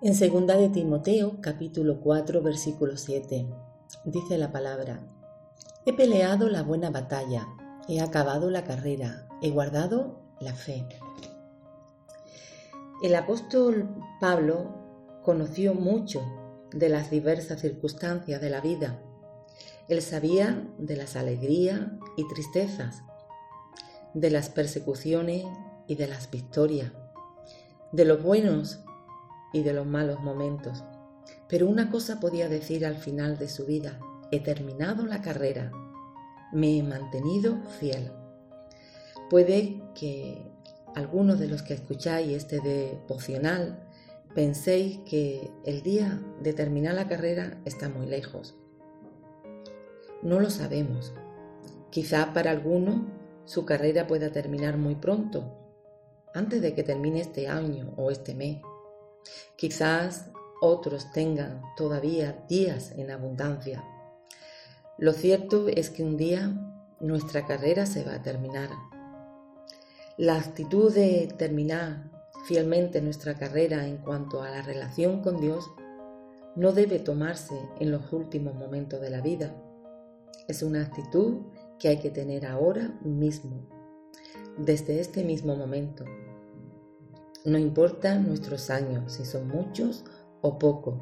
En segunda de Timoteo, capítulo 4, versículo 7, dice la palabra: He peleado la buena batalla, he acabado la carrera, he guardado la fe. El apóstol Pablo conoció mucho de las diversas circunstancias de la vida. Él sabía de las alegrías y tristezas, de las persecuciones y de las victorias, de los buenos y de los malos momentos. Pero una cosa podía decir al final de su vida, he terminado la carrera, me he mantenido fiel. Puede que algunos de los que escucháis este devocional penséis que el día de terminar la carrera está muy lejos. No lo sabemos. Quizá para alguno su carrera pueda terminar muy pronto, antes de que termine este año o este mes. Quizás otros tengan todavía días en abundancia. Lo cierto es que un día nuestra carrera se va a terminar. La actitud de terminar fielmente nuestra carrera en cuanto a la relación con Dios no debe tomarse en los últimos momentos de la vida. Es una actitud que hay que tener ahora mismo, desde este mismo momento, no importa nuestros años, si son muchos o pocos.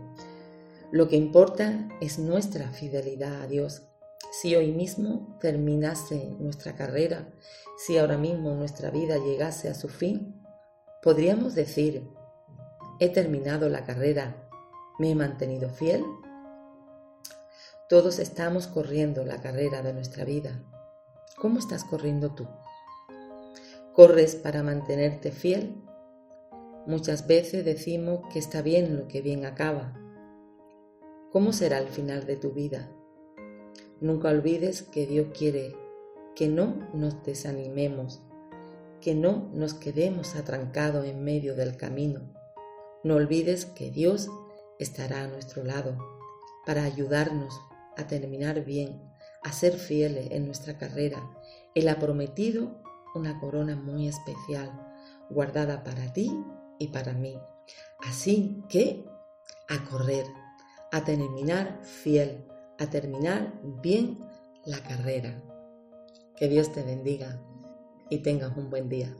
Lo que importa es nuestra fidelidad a Dios. Si hoy mismo terminase nuestra carrera, si ahora mismo nuestra vida llegase a su fin, podríamos decir, he terminado la carrera, me he mantenido fiel. Todos estamos corriendo la carrera de nuestra vida. ¿Cómo estás corriendo tú? ¿Corres para mantenerte fiel Muchas veces decimos que está bien lo que bien acaba. ¿Cómo será el final de tu vida? Nunca olvides que Dios quiere que no nos desanimemos, que no nos quedemos atrancados en medio del camino. No olvides que Dios estará a nuestro lado para ayudarnos a terminar bien, a ser fieles en nuestra carrera. Él ha prometido una corona muy especial, guardada para ti y para mí. Así que a correr, a terminar fiel, a terminar bien la carrera. Que Dios te bendiga y tengas un buen día.